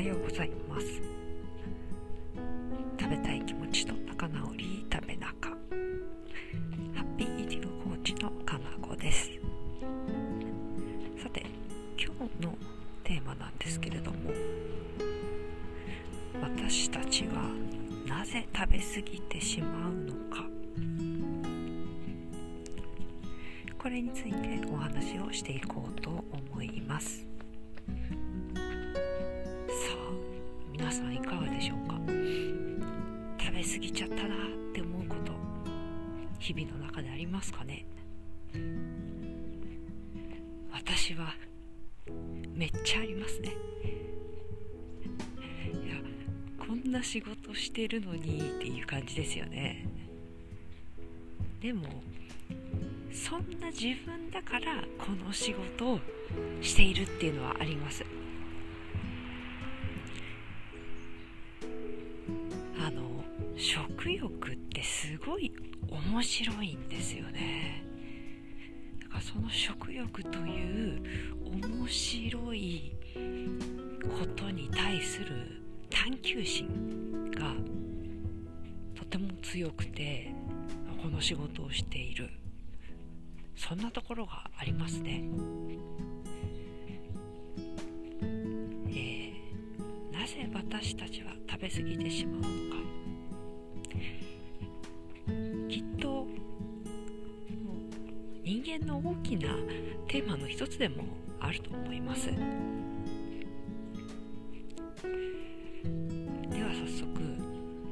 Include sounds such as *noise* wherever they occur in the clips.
はようございます。食べたい気持ちと仲直り食べ中ハッピーイーティングコーチのかなこです。さて今日のテーマなんですけれども私たちはなぜ食べ過ぎてしまうのか。これについてお話をしていこうと思います。皆さんいかがでしょうか？食べ過ぎちゃったなって思うこと日々の中でありますかね？私はめっちゃありますね。いやこんな仕事してるのにっていう感じですよね。でもそんな自分だからこの仕事をしているっていうのはあります。食欲ってすごい面白いんですよね。だからその食欲という面白いことに対する探求心がとても強くてこの仕事をしている。そんなところがありますね、えー、なぜ私たちは食べ過ぎてしまうのか。人間の大きなテーマの一つでもあると思います。では早速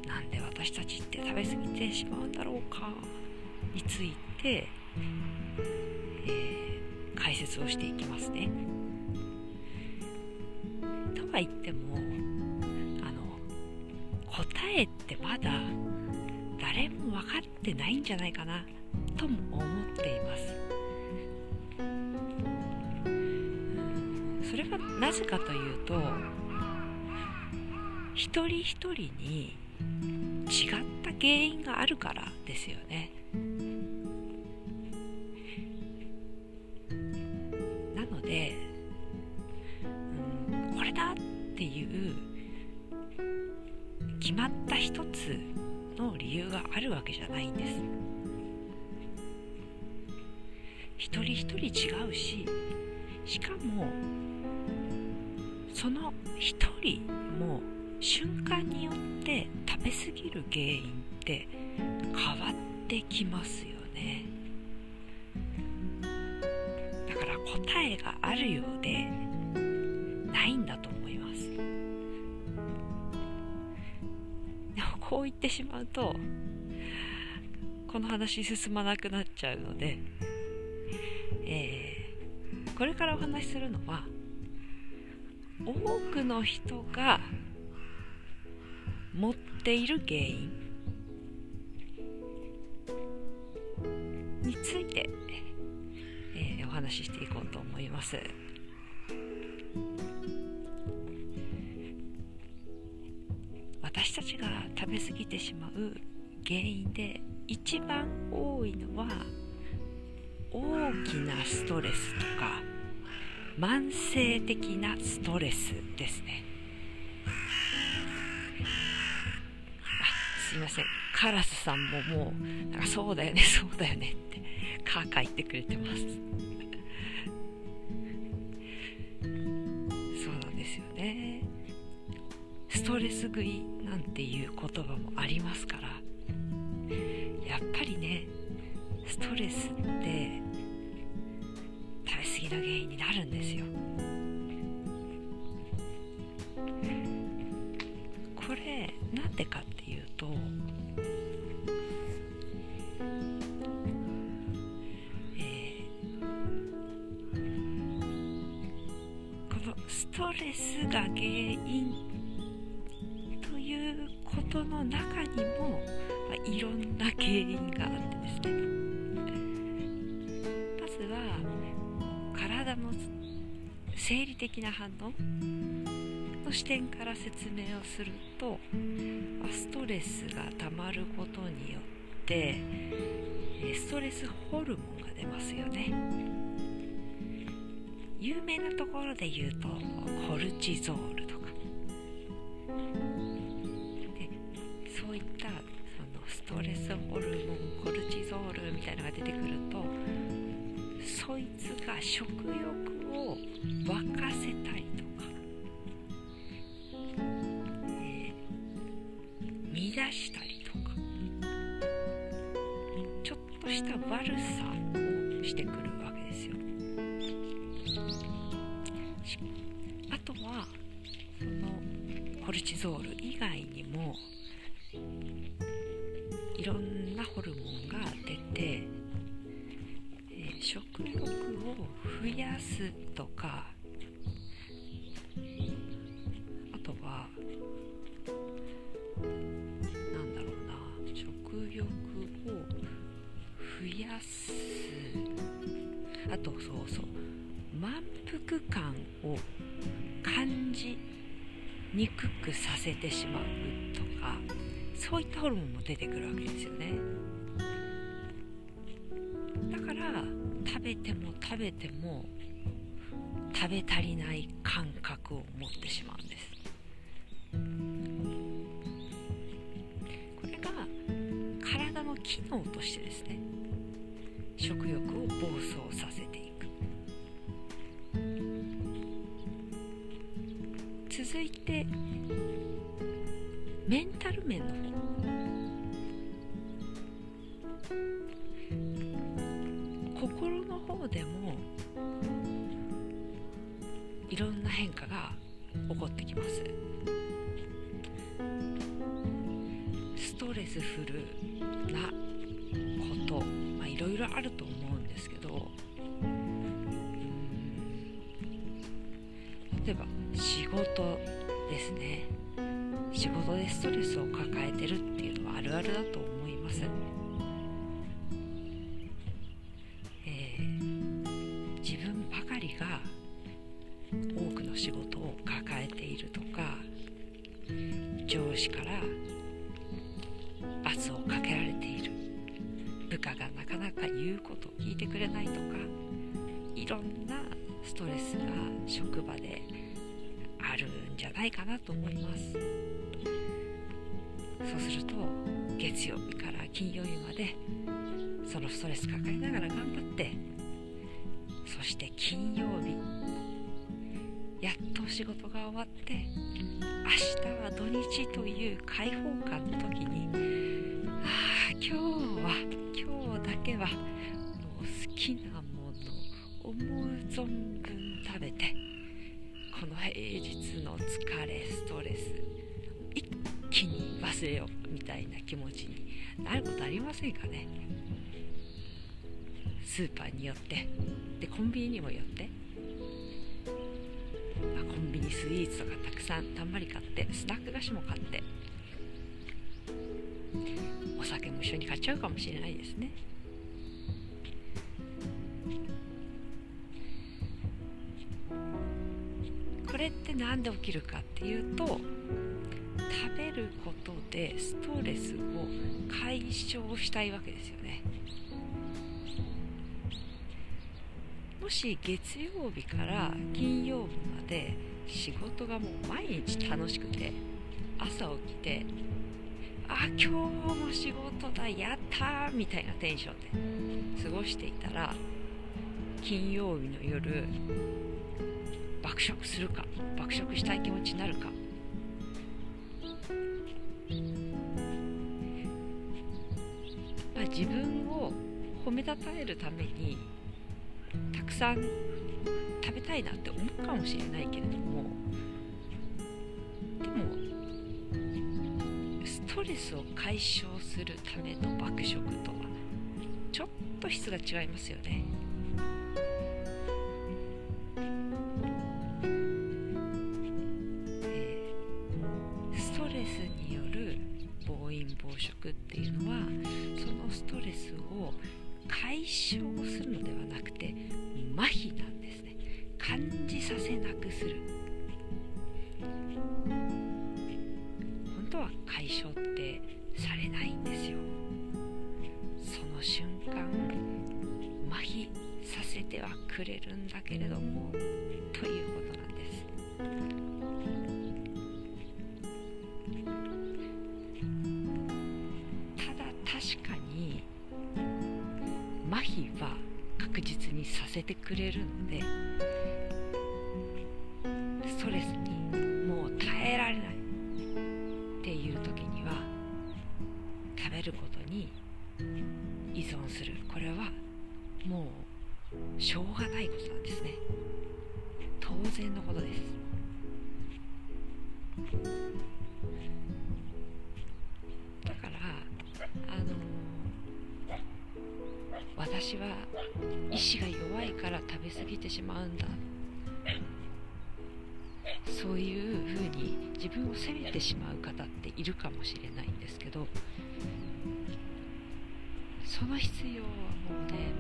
なんで私たちって食べ過ぎてしまうんだろうか？について、えー、解説をしていきますね。とは言ってもあの答えってまだ誰も分かってないんじゃないかなとも思っています。なぜかというと一人一人に違った原因があるからですよね。なので、うん、これだっていう決まった一つの理由があるわけじゃないんです。一人一人違うししかもその一人も瞬間によって食べ過ぎる原因って変わってきますよね。だから答えがあるようでないんだと思います。でもこう言ってしまうとこの話進まなくなっちゃうのでえー、これからお話しするのは多くの人が持っている原因について、えー、お話ししていこうと思います。私たちが食べ過ぎてしまう原因で一番多いのは大きなストレスとか慢性的なストレスですね。あすいません。カラスさんももうなんかそうだよね *laughs* そうだよねってカーカー言ってくれてます。*laughs* そうなんですよね。ストレス食いなんていう言葉もありますからやっぱりねストレスってるんですよ。これなんでかっていうとこのストレスが原因ということの中にも、まあ、いろんな原因があってですね。の生理的な反応の視点から説明をするとストレスがたまることによってストレスホルモンが出ますよね。有名なところで言うとコルチゾールとか。でそういったそのストレスホルモン食欲を沸かせたりとか、えー、乱したりとか。ちょっとした悪さをしてくるわけですよ。あとはそのコルチゾール以外にもいろんなホルモンが出て、えー、食欲を増やすとかあとはなんだろうな食欲を増やす。あとそうそう満腹感を感じにくくさせてしまうとかそういったホルモンも出てくるわけですよね。だから食べても食べても食べ足りない感覚を持ってしまうんです。これが体の機能としてですね食欲を暴走させていく。続いてメンタル面の方。いろんな変化が起こってきます。ストレスフルなことまあいろいろあると思うんですけど例えば仕事ですね。仕事でストレスを抱えてるっていうのはあるあるだと思い多くの仕事を抱えているとか上司から圧をかけられている。部下がなかなか言うことを聞いてくれないとかいろんなストレスが職場であるんじゃないかなと思います。そうすると月曜日から金曜日までそのストレス抱えながら頑張ってそして金曜日仕事が終わって明日は土日という開放感の時にああ今日は今日だけはもう好きなもの思う存分食べてこの平日の疲れストレス一気に忘れようみたいな気持ちになることありませんかね。スーパーによってでコンビニにもよってコンビニスイーツとかたくさんたんまり買ってスナック菓子も買ってお酒も一緒に買っちゃうかもしれないですね。これって何で起きるかっていうと食べることでストレスを解消したいわけですよね。し月曜日から金曜日まで仕事がもう毎日楽しくて朝起きてあ今日も仕事だやったみたいなテンションで過ごしていたら金曜日の夜爆食するか爆食したい気持ちになるか。まあ、自分を褒めたたえるためにたくさん食べたいなって思うかもしれないけれどもでもストレスを解消するための爆食とはちょっと質が違いますよね。による暴飲暴食っていうのはそのストレスを解消するのではなくて麻痺なんですね。感じさせなくする。本当は解消ってされないんですよ。その瞬間麻痺させてはくれるんだけれどもということせてくれるので。ストレスにもう耐えられないっていう時には食べることに依存する。これはもうしょうがないことなんですね。当然のことです。だからあの私は意志が弱いから食べ過ぎてしまうんだそういうふうに自分を責めてしまう方っているかもしれないんですけどその必要はもうね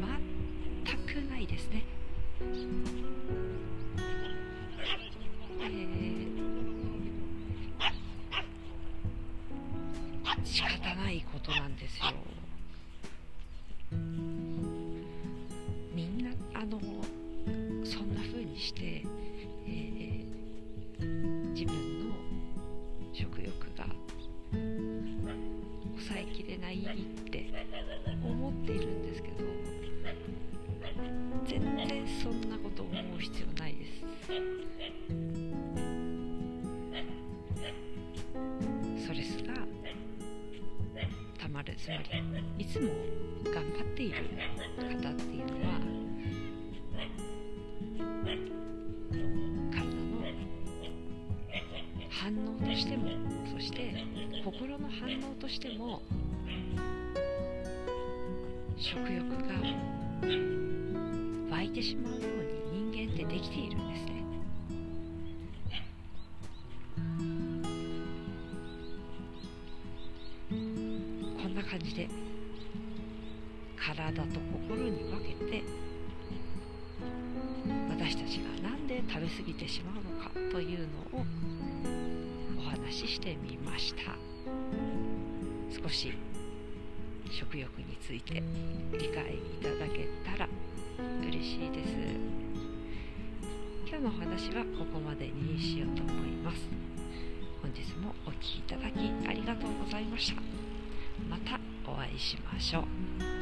全くないですね。えー、仕方ないことなんですよ。のそんな風にして、えー、自分の食欲が抑えきれないって思っているんですけど全然そんなこと思う必要ないです。ストレスがたまるつまりいつも頑張っている方っていうのは体の反応としてもそして心の反応としても食欲が湧いてしまうように人間ってできているんですね。こんな感じで体と心に分けて私たちが何で食べ過ぎてしまうのかというのをお話ししてみました。少し食欲について理解いただけたら嬉しいです。今日のお話はここまでにしようと思います。本日もお聴きいただきありがとうございました。またお会いしましょう。